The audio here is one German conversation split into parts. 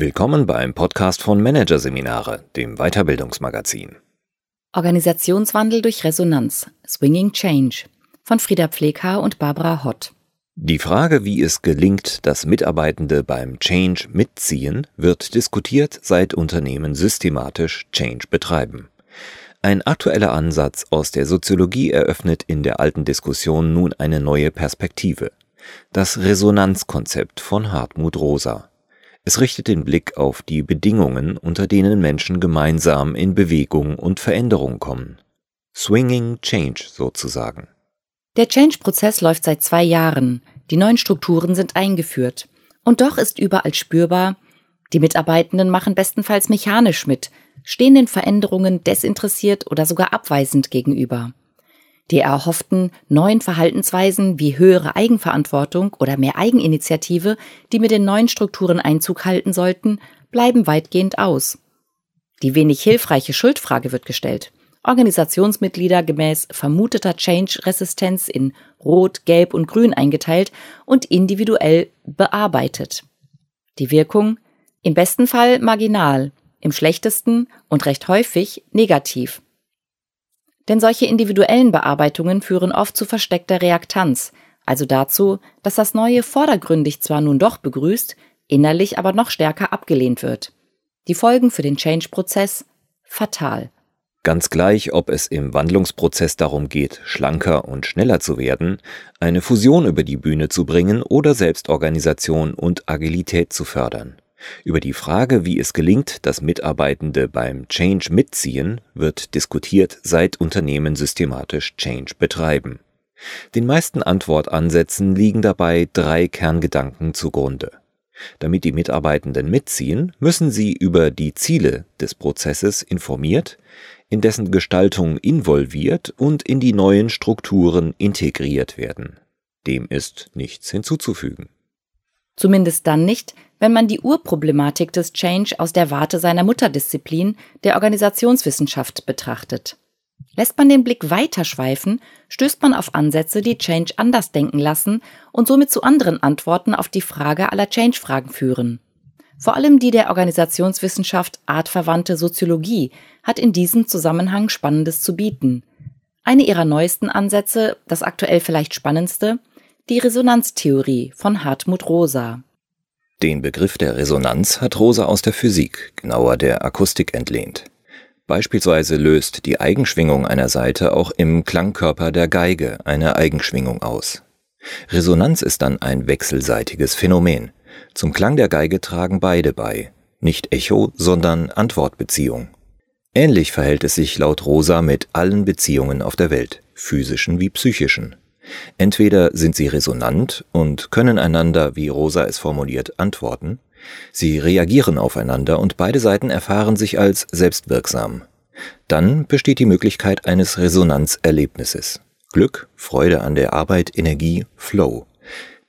Willkommen beim Podcast von Managerseminare, dem Weiterbildungsmagazin. Organisationswandel durch Resonanz, Swinging Change von Frieda Pfleghaar und Barbara Hott. Die Frage, wie es gelingt, dass Mitarbeitende beim Change mitziehen, wird diskutiert, seit Unternehmen systematisch Change betreiben. Ein aktueller Ansatz aus der Soziologie eröffnet in der alten Diskussion nun eine neue Perspektive. Das Resonanzkonzept von Hartmut Rosa. Es richtet den Blick auf die Bedingungen, unter denen Menschen gemeinsam in Bewegung und Veränderung kommen. Swinging Change sozusagen. Der Change-Prozess läuft seit zwei Jahren. Die neuen Strukturen sind eingeführt. Und doch ist überall spürbar, die Mitarbeitenden machen bestenfalls mechanisch mit, stehen den Veränderungen desinteressiert oder sogar abweisend gegenüber. Die erhofften neuen Verhaltensweisen wie höhere Eigenverantwortung oder mehr Eigeninitiative, die mit den neuen Strukturen Einzug halten sollten, bleiben weitgehend aus. Die wenig hilfreiche Schuldfrage wird gestellt. Organisationsmitglieder gemäß vermuteter Change-Resistenz in Rot, Gelb und Grün eingeteilt und individuell bearbeitet. Die Wirkung? Im besten Fall marginal, im schlechtesten und recht häufig negativ. Denn solche individuellen Bearbeitungen führen oft zu versteckter Reaktanz, also dazu, dass das Neue vordergründig zwar nun doch begrüßt, innerlich aber noch stärker abgelehnt wird. Die Folgen für den Change-Prozess fatal. Ganz gleich, ob es im Wandlungsprozess darum geht, schlanker und schneller zu werden, eine Fusion über die Bühne zu bringen oder Selbstorganisation und Agilität zu fördern. Über die Frage, wie es gelingt, dass Mitarbeitende beim Change mitziehen, wird diskutiert, seit Unternehmen systematisch Change betreiben. Den meisten Antwortansätzen liegen dabei drei Kerngedanken zugrunde. Damit die Mitarbeitenden mitziehen, müssen sie über die Ziele des Prozesses informiert, in dessen Gestaltung involviert und in die neuen Strukturen integriert werden. Dem ist nichts hinzuzufügen. Zumindest dann nicht, wenn man die Urproblematik des Change aus der Warte seiner Mutterdisziplin, der Organisationswissenschaft, betrachtet. Lässt man den Blick weiter schweifen, stößt man auf Ansätze, die Change anders denken lassen und somit zu anderen Antworten auf die Frage aller Change-Fragen führen. Vor allem die der Organisationswissenschaft artverwandte Soziologie hat in diesem Zusammenhang Spannendes zu bieten. Eine ihrer neuesten Ansätze, das aktuell vielleicht spannendste, die Resonanztheorie von Hartmut Rosa. Den Begriff der Resonanz hat Rosa aus der Physik, genauer der Akustik entlehnt. Beispielsweise löst die Eigenschwingung einer Saite auch im Klangkörper der Geige eine Eigenschwingung aus. Resonanz ist dann ein wechselseitiges Phänomen. Zum Klang der Geige tragen beide bei, nicht Echo, sondern Antwortbeziehung. Ähnlich verhält es sich laut Rosa mit allen Beziehungen auf der Welt, physischen wie psychischen. Entweder sind sie resonant und können einander, wie Rosa es formuliert, antworten, sie reagieren aufeinander und beide Seiten erfahren sich als selbstwirksam. Dann besteht die Möglichkeit eines Resonanzerlebnisses. Glück, Freude an der Arbeit, Energie, Flow.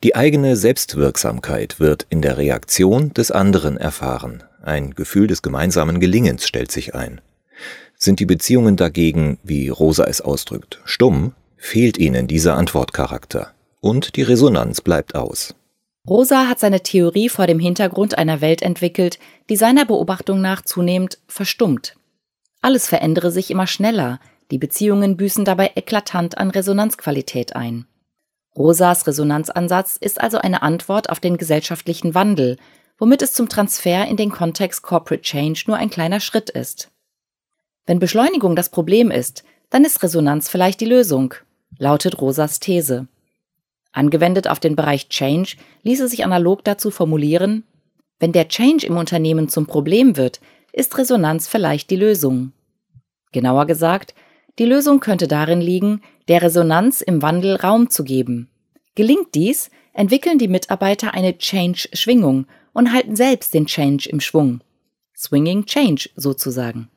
Die eigene Selbstwirksamkeit wird in der Reaktion des anderen erfahren. Ein Gefühl des gemeinsamen Gelingens stellt sich ein. Sind die Beziehungen dagegen, wie Rosa es ausdrückt, stumm, fehlt ihnen dieser Antwortcharakter und die Resonanz bleibt aus. Rosa hat seine Theorie vor dem Hintergrund einer Welt entwickelt, die seiner Beobachtung nach zunehmend verstummt. Alles verändere sich immer schneller, die Beziehungen büßen dabei eklatant an Resonanzqualität ein. Rosas Resonanzansatz ist also eine Antwort auf den gesellschaftlichen Wandel, womit es zum Transfer in den Kontext Corporate Change nur ein kleiner Schritt ist. Wenn Beschleunigung das Problem ist, dann ist Resonanz vielleicht die Lösung lautet Rosas These. Angewendet auf den Bereich Change ließe sich analog dazu formulieren, wenn der Change im Unternehmen zum Problem wird, ist Resonanz vielleicht die Lösung. Genauer gesagt, die Lösung könnte darin liegen, der Resonanz im Wandel Raum zu geben. Gelingt dies, entwickeln die Mitarbeiter eine Change-Schwingung und halten selbst den Change im Schwung. Swinging Change sozusagen.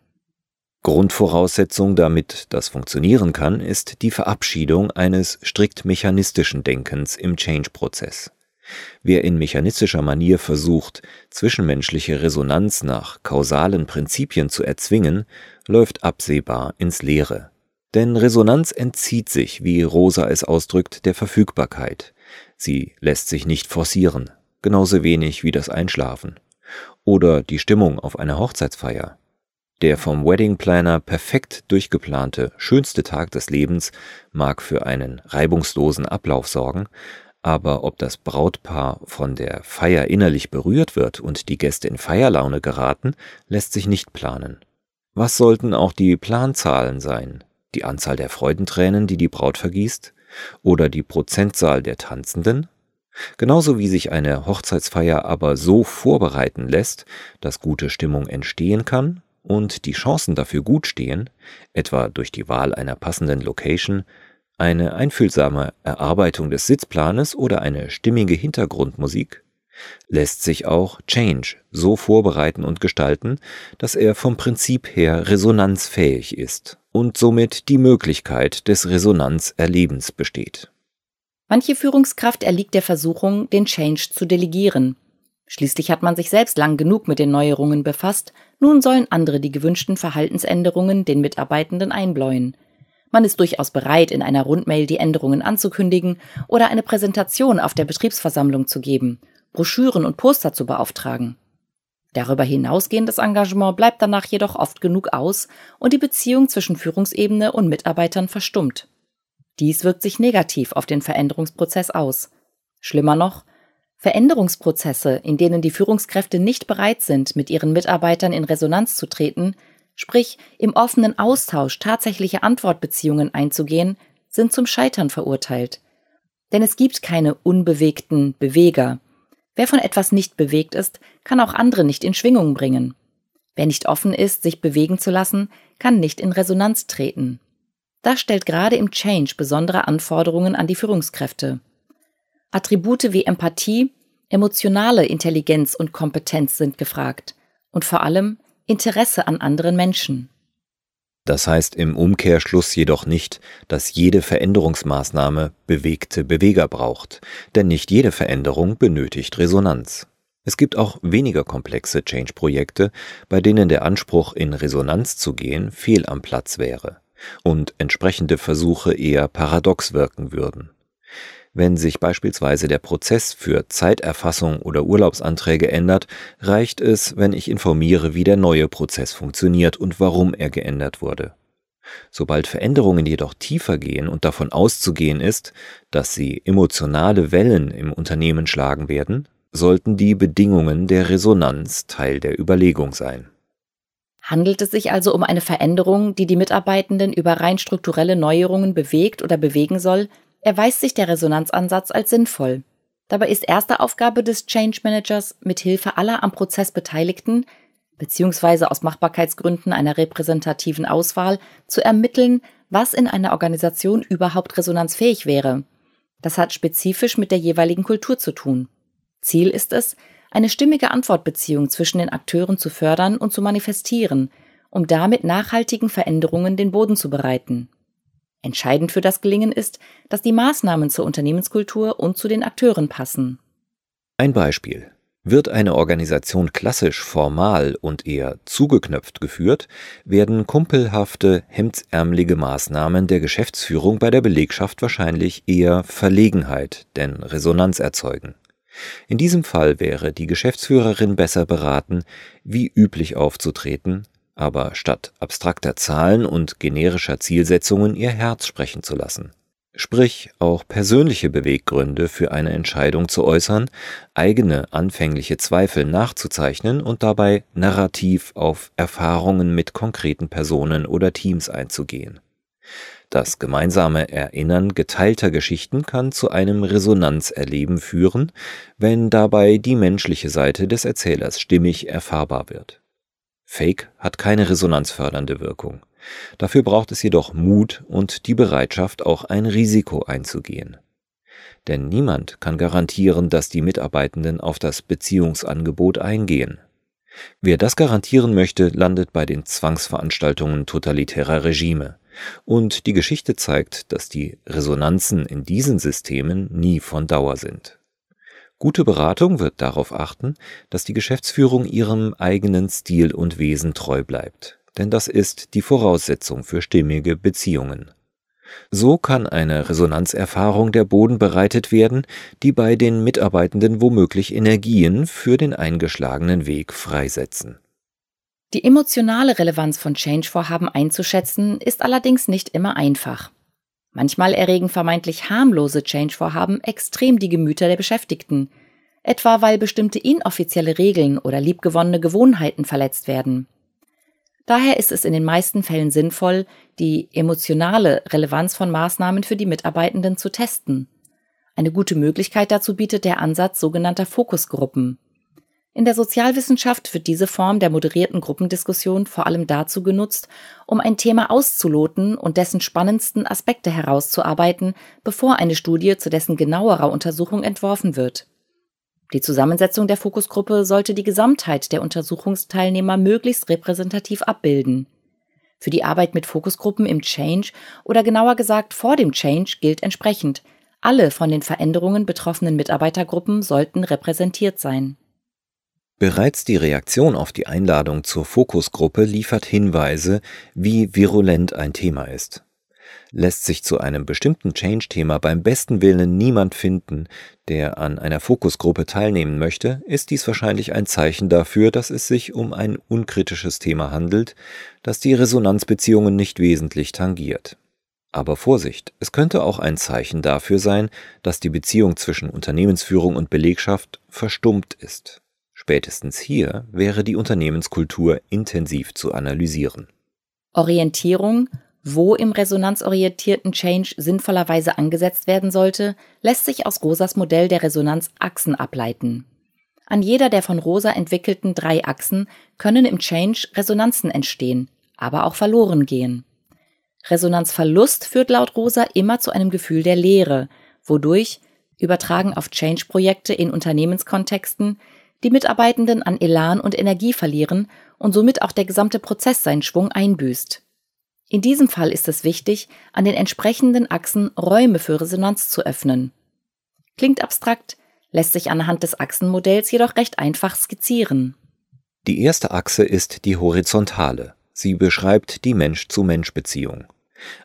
Grundvoraussetzung, damit das funktionieren kann, ist die Verabschiedung eines strikt mechanistischen Denkens im Change-Prozess. Wer in mechanistischer Manier versucht, zwischenmenschliche Resonanz nach kausalen Prinzipien zu erzwingen, läuft absehbar ins Leere. Denn Resonanz entzieht sich, wie Rosa es ausdrückt, der Verfügbarkeit. Sie lässt sich nicht forcieren, genauso wenig wie das Einschlafen. Oder die Stimmung auf einer Hochzeitsfeier. Der vom Wedding Planner perfekt durchgeplante, schönste Tag des Lebens mag für einen reibungslosen Ablauf sorgen, aber ob das Brautpaar von der Feier innerlich berührt wird und die Gäste in Feierlaune geraten, lässt sich nicht planen. Was sollten auch die Planzahlen sein? Die Anzahl der Freudentränen, die die Braut vergießt? Oder die Prozentzahl der Tanzenden? Genauso wie sich eine Hochzeitsfeier aber so vorbereiten lässt, dass gute Stimmung entstehen kann und die Chancen dafür gut stehen, etwa durch die Wahl einer passenden Location, eine einfühlsame Erarbeitung des Sitzplanes oder eine stimmige Hintergrundmusik, lässt sich auch Change so vorbereiten und gestalten, dass er vom Prinzip her resonanzfähig ist und somit die Möglichkeit des Resonanzerlebens besteht. Manche Führungskraft erliegt der Versuchung, den Change zu delegieren. Schließlich hat man sich selbst lang genug mit den Neuerungen befasst, nun sollen andere die gewünschten Verhaltensänderungen den Mitarbeitenden einbläuen. Man ist durchaus bereit, in einer Rundmail die Änderungen anzukündigen oder eine Präsentation auf der Betriebsversammlung zu geben Broschüren und Poster zu beauftragen. Darüber hinausgehendes Engagement bleibt danach jedoch oft genug aus und die Beziehung zwischen Führungsebene und Mitarbeitern verstummt. Dies wirkt sich negativ auf den Veränderungsprozess aus. Schlimmer noch, Veränderungsprozesse, in denen die Führungskräfte nicht bereit sind, mit ihren Mitarbeitern in Resonanz zu treten, sprich im offenen Austausch tatsächliche Antwortbeziehungen einzugehen, sind zum Scheitern verurteilt. Denn es gibt keine unbewegten Beweger, Wer von etwas nicht bewegt ist, kann auch andere nicht in Schwingung bringen. Wer nicht offen ist, sich bewegen zu lassen, kann nicht in Resonanz treten. Das stellt gerade im Change besondere Anforderungen an die Führungskräfte. Attribute wie Empathie, emotionale Intelligenz und Kompetenz sind gefragt und vor allem Interesse an anderen Menschen. Das heißt im Umkehrschluss jedoch nicht, dass jede Veränderungsmaßnahme bewegte Beweger braucht, denn nicht jede Veränderung benötigt Resonanz. Es gibt auch weniger komplexe Change-Projekte, bei denen der Anspruch, in Resonanz zu gehen, fehl am Platz wäre und entsprechende Versuche eher paradox wirken würden. Wenn sich beispielsweise der Prozess für Zeiterfassung oder Urlaubsanträge ändert, reicht es, wenn ich informiere, wie der neue Prozess funktioniert und warum er geändert wurde. Sobald Veränderungen jedoch tiefer gehen und davon auszugehen ist, dass sie emotionale Wellen im Unternehmen schlagen werden, sollten die Bedingungen der Resonanz Teil der Überlegung sein. Handelt es sich also um eine Veränderung, die die Mitarbeitenden über rein strukturelle Neuerungen bewegt oder bewegen soll, erweist sich der Resonanzansatz als sinnvoll. Dabei ist erste Aufgabe des Change Managers, mit Hilfe aller am Prozess Beteiligten beziehungsweise aus Machbarkeitsgründen einer repräsentativen Auswahl zu ermitteln, was in einer Organisation überhaupt resonanzfähig wäre. Das hat spezifisch mit der jeweiligen Kultur zu tun. Ziel ist es, eine stimmige Antwortbeziehung zwischen den Akteuren zu fördern und zu manifestieren, um damit nachhaltigen Veränderungen den Boden zu bereiten. Entscheidend für das Gelingen ist, dass die Maßnahmen zur Unternehmenskultur und zu den Akteuren passen. Ein Beispiel. Wird eine Organisation klassisch formal und eher zugeknöpft geführt, werden kumpelhafte, hemdsärmelige Maßnahmen der Geschäftsführung bei der Belegschaft wahrscheinlich eher Verlegenheit, denn Resonanz erzeugen. In diesem Fall wäre die Geschäftsführerin besser beraten, wie üblich aufzutreten, aber statt abstrakter Zahlen und generischer Zielsetzungen ihr Herz sprechen zu lassen. Sprich, auch persönliche Beweggründe für eine Entscheidung zu äußern, eigene anfängliche Zweifel nachzuzeichnen und dabei narrativ auf Erfahrungen mit konkreten Personen oder Teams einzugehen. Das gemeinsame Erinnern geteilter Geschichten kann zu einem Resonanzerleben führen, wenn dabei die menschliche Seite des Erzählers stimmig erfahrbar wird. Fake hat keine resonanzfördernde Wirkung. Dafür braucht es jedoch Mut und die Bereitschaft, auch ein Risiko einzugehen. Denn niemand kann garantieren, dass die Mitarbeitenden auf das Beziehungsangebot eingehen. Wer das garantieren möchte, landet bei den Zwangsveranstaltungen totalitärer Regime. Und die Geschichte zeigt, dass die Resonanzen in diesen Systemen nie von Dauer sind. Gute Beratung wird darauf achten, dass die Geschäftsführung ihrem eigenen Stil und Wesen treu bleibt, denn das ist die Voraussetzung für stimmige Beziehungen. So kann eine Resonanzerfahrung der Boden bereitet werden, die bei den Mitarbeitenden womöglich Energien für den eingeschlagenen Weg freisetzen. Die emotionale Relevanz von Change-Vorhaben einzuschätzen, ist allerdings nicht immer einfach. Manchmal erregen vermeintlich harmlose Change-Vorhaben extrem die Gemüter der Beschäftigten, etwa weil bestimmte inoffizielle Regeln oder liebgewonnene Gewohnheiten verletzt werden. Daher ist es in den meisten Fällen sinnvoll, die emotionale Relevanz von Maßnahmen für die Mitarbeitenden zu testen. Eine gute Möglichkeit dazu bietet der Ansatz sogenannter Fokusgruppen. In der Sozialwissenschaft wird diese Form der moderierten Gruppendiskussion vor allem dazu genutzt, um ein Thema auszuloten und dessen spannendsten Aspekte herauszuarbeiten, bevor eine Studie zu dessen genauerer Untersuchung entworfen wird. Die Zusammensetzung der Fokusgruppe sollte die Gesamtheit der Untersuchungsteilnehmer möglichst repräsentativ abbilden. Für die Arbeit mit Fokusgruppen im Change oder genauer gesagt vor dem Change gilt entsprechend, alle von den Veränderungen betroffenen Mitarbeitergruppen sollten repräsentiert sein. Bereits die Reaktion auf die Einladung zur Fokusgruppe liefert Hinweise, wie virulent ein Thema ist. Lässt sich zu einem bestimmten Change-Thema beim besten Willen niemand finden, der an einer Fokusgruppe teilnehmen möchte, ist dies wahrscheinlich ein Zeichen dafür, dass es sich um ein unkritisches Thema handelt, das die Resonanzbeziehungen nicht wesentlich tangiert. Aber Vorsicht, es könnte auch ein Zeichen dafür sein, dass die Beziehung zwischen Unternehmensführung und Belegschaft verstummt ist. Spätestens hier wäre die Unternehmenskultur intensiv zu analysieren. Orientierung wo im resonanzorientierten Change sinnvollerweise angesetzt werden sollte, lässt sich aus Rosas Modell der Resonanzachsen ableiten. An jeder der von Rosa entwickelten drei Achsen können im Change Resonanzen entstehen, aber auch verloren gehen. Resonanzverlust führt laut Rosa immer zu einem Gefühl der Leere, wodurch, übertragen auf Change-Projekte in Unternehmenskontexten, die Mitarbeitenden an Elan und Energie verlieren und somit auch der gesamte Prozess seinen Schwung einbüßt. In diesem Fall ist es wichtig, an den entsprechenden Achsen Räume für Resonanz zu öffnen. Klingt abstrakt, lässt sich anhand des Achsenmodells jedoch recht einfach skizzieren. Die erste Achse ist die horizontale. Sie beschreibt die Mensch-zu-Mensch-Beziehung.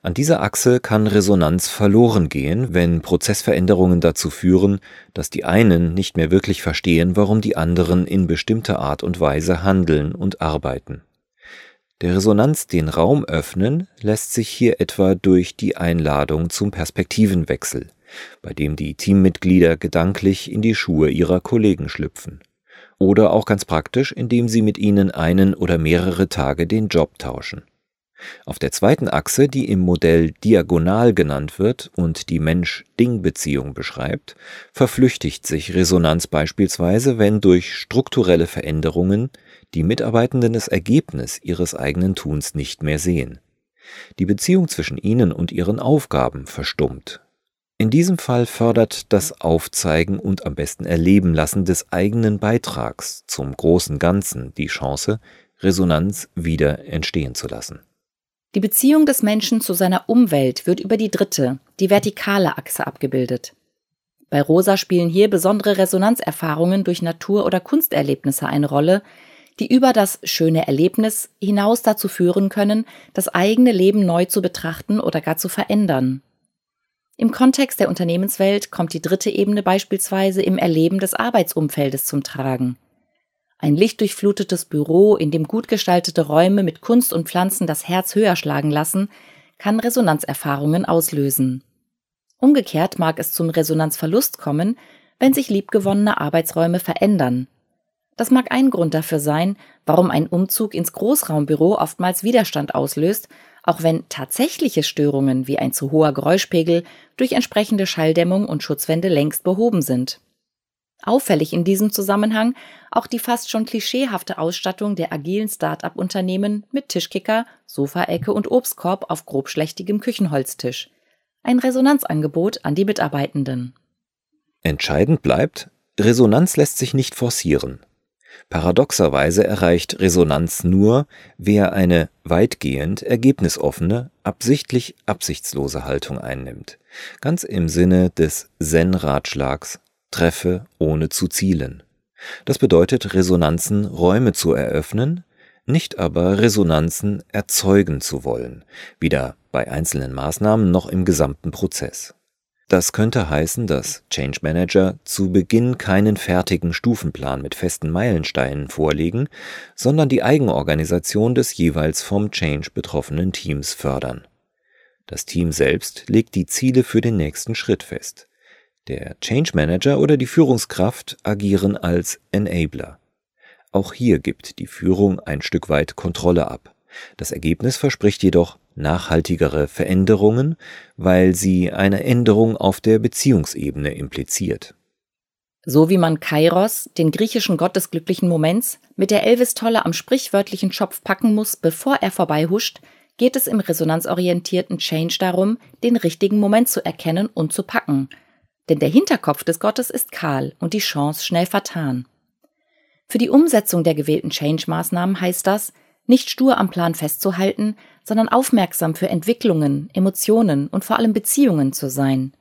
An dieser Achse kann Resonanz verloren gehen, wenn Prozessveränderungen dazu führen, dass die einen nicht mehr wirklich verstehen, warum die anderen in bestimmter Art und Weise handeln und arbeiten. Der Resonanz den Raum öffnen lässt sich hier etwa durch die Einladung zum Perspektivenwechsel, bei dem die Teammitglieder gedanklich in die Schuhe ihrer Kollegen schlüpfen. Oder auch ganz praktisch, indem sie mit ihnen einen oder mehrere Tage den Job tauschen. Auf der zweiten Achse, die im Modell diagonal genannt wird und die Mensch-Ding-Beziehung beschreibt, verflüchtigt sich Resonanz beispielsweise, wenn durch strukturelle Veränderungen die Mitarbeitenden das Ergebnis ihres eigenen Tuns nicht mehr sehen. Die Beziehung zwischen ihnen und ihren Aufgaben verstummt. In diesem Fall fördert das Aufzeigen und am besten Erleben lassen des eigenen Beitrags zum großen Ganzen die Chance, Resonanz wieder entstehen zu lassen. Die Beziehung des Menschen zu seiner Umwelt wird über die dritte, die vertikale Achse abgebildet. Bei Rosa spielen hier besondere Resonanzerfahrungen durch Natur- oder Kunsterlebnisse eine Rolle, die über das schöne Erlebnis hinaus dazu führen können, das eigene Leben neu zu betrachten oder gar zu verändern. Im Kontext der Unternehmenswelt kommt die dritte Ebene beispielsweise im Erleben des Arbeitsumfeldes zum Tragen. Ein lichtdurchflutetes Büro, in dem gut gestaltete Räume mit Kunst und Pflanzen das Herz höher schlagen lassen, kann Resonanzerfahrungen auslösen. Umgekehrt mag es zum Resonanzverlust kommen, wenn sich liebgewonnene Arbeitsräume verändern. Das mag ein Grund dafür sein, warum ein Umzug ins Großraumbüro oftmals Widerstand auslöst, auch wenn tatsächliche Störungen wie ein zu hoher Geräuschpegel durch entsprechende Schalldämmung und Schutzwände längst behoben sind. Auffällig in diesem Zusammenhang auch die fast schon klischeehafte Ausstattung der agilen Start-up-Unternehmen mit Tischkicker, Sofaecke und Obstkorb auf grobschlächtigem Küchenholztisch. Ein Resonanzangebot an die Mitarbeitenden. Entscheidend bleibt, Resonanz lässt sich nicht forcieren. Paradoxerweise erreicht Resonanz nur, wer eine weitgehend ergebnisoffene, absichtlich absichtslose Haltung einnimmt, ganz im Sinne des Zen-Ratschlags treffe ohne zu zielen. Das bedeutet, Resonanzen Räume zu eröffnen, nicht aber Resonanzen erzeugen zu wollen, weder bei einzelnen Maßnahmen noch im gesamten Prozess. Das könnte heißen, dass Change Manager zu Beginn keinen fertigen Stufenplan mit festen Meilensteinen vorlegen, sondern die Eigenorganisation des jeweils vom Change betroffenen Teams fördern. Das Team selbst legt die Ziele für den nächsten Schritt fest. Der Change Manager oder die Führungskraft agieren als Enabler. Auch hier gibt die Führung ein Stück weit Kontrolle ab. Das Ergebnis verspricht jedoch nachhaltigere Veränderungen, weil sie eine Änderung auf der Beziehungsebene impliziert. So wie man Kairos, den griechischen Gott des glücklichen Moments, mit der Elvis-Tolle am sprichwörtlichen Schopf packen muss, bevor er vorbeihuscht, geht es im resonanzorientierten Change darum, den richtigen Moment zu erkennen und zu packen. Denn der Hinterkopf des Gottes ist kahl und die Chance schnell vertan. Für die Umsetzung der gewählten Change-Maßnahmen heißt das, nicht stur am Plan festzuhalten, sondern aufmerksam für Entwicklungen, Emotionen und vor allem Beziehungen zu sein.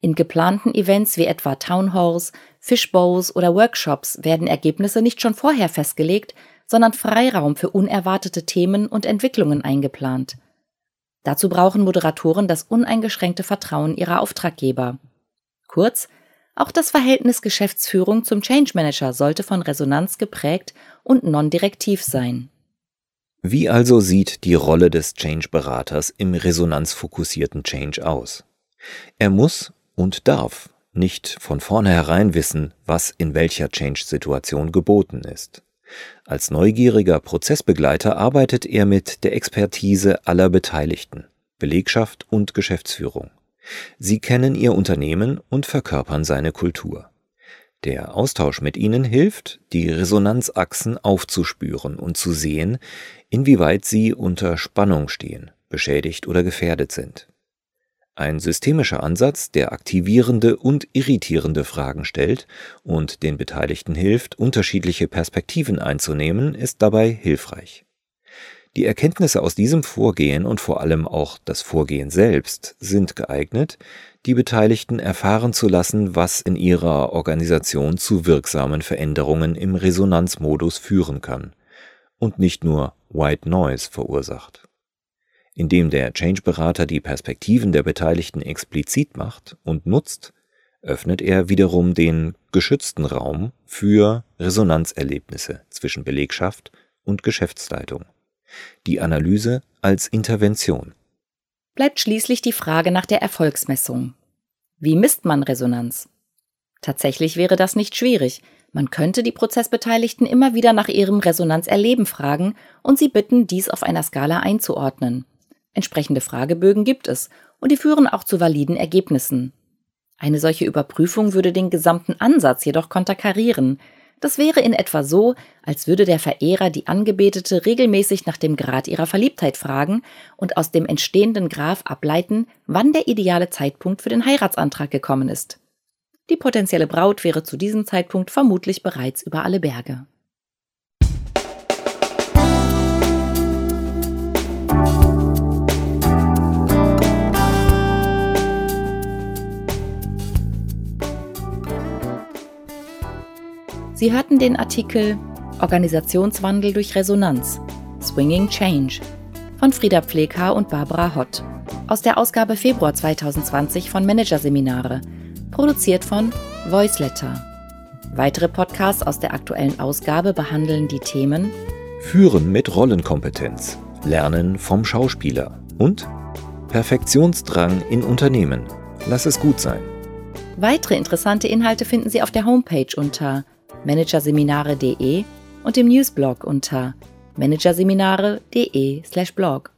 In geplanten Events wie etwa Townhalls, Fishbows oder Workshops werden Ergebnisse nicht schon vorher festgelegt, sondern Freiraum für unerwartete Themen und Entwicklungen eingeplant. Dazu brauchen Moderatoren das uneingeschränkte Vertrauen ihrer Auftraggeber. Kurz, auch das Verhältnis Geschäftsführung zum Change Manager sollte von Resonanz geprägt und non-direktiv sein. Wie also sieht die Rolle des Change-Beraters im resonanzfokussierten Change aus? Er muss und darf nicht von vornherein wissen, was in welcher Change-Situation geboten ist. Als neugieriger Prozessbegleiter arbeitet er mit der Expertise aller Beteiligten, Belegschaft und Geschäftsführung. Sie kennen ihr Unternehmen und verkörpern seine Kultur. Der Austausch mit ihnen hilft, die Resonanzachsen aufzuspüren und zu sehen, inwieweit sie unter Spannung stehen, beschädigt oder gefährdet sind. Ein systemischer Ansatz, der aktivierende und irritierende Fragen stellt und den Beteiligten hilft, unterschiedliche Perspektiven einzunehmen, ist dabei hilfreich. Die Erkenntnisse aus diesem Vorgehen und vor allem auch das Vorgehen selbst sind geeignet, die Beteiligten erfahren zu lassen, was in ihrer Organisation zu wirksamen Veränderungen im Resonanzmodus führen kann und nicht nur White Noise verursacht. Indem der Change-Berater die Perspektiven der Beteiligten explizit macht und nutzt, öffnet er wiederum den geschützten Raum für Resonanzerlebnisse zwischen Belegschaft und Geschäftsleitung die Analyse als Intervention. Bleibt schließlich die Frage nach der Erfolgsmessung. Wie misst man Resonanz? Tatsächlich wäre das nicht schwierig. Man könnte die Prozessbeteiligten immer wieder nach ihrem Resonanzerleben fragen und sie bitten, dies auf einer Skala einzuordnen. Entsprechende Fragebögen gibt es und die führen auch zu validen Ergebnissen. Eine solche Überprüfung würde den gesamten Ansatz jedoch konterkarieren, das wäre in etwa so, als würde der Verehrer die Angebetete regelmäßig nach dem Grad ihrer Verliebtheit fragen und aus dem entstehenden Graph ableiten, wann der ideale Zeitpunkt für den Heiratsantrag gekommen ist. Die potenzielle Braut wäre zu diesem Zeitpunkt vermutlich bereits über alle Berge. Sie hörten den Artikel Organisationswandel durch Resonanz Swinging Change von Frieda Pfleghaar und Barbara Hott aus der Ausgabe Februar 2020 von Managerseminare, produziert von Voiceletter. Weitere Podcasts aus der aktuellen Ausgabe behandeln die Themen Führen mit Rollenkompetenz, Lernen vom Schauspieler und Perfektionsdrang in Unternehmen. Lass es gut sein. Weitere interessante Inhalte finden Sie auf der Homepage unter managerseminare.de und im Newsblog unter managerseminare.de/blog.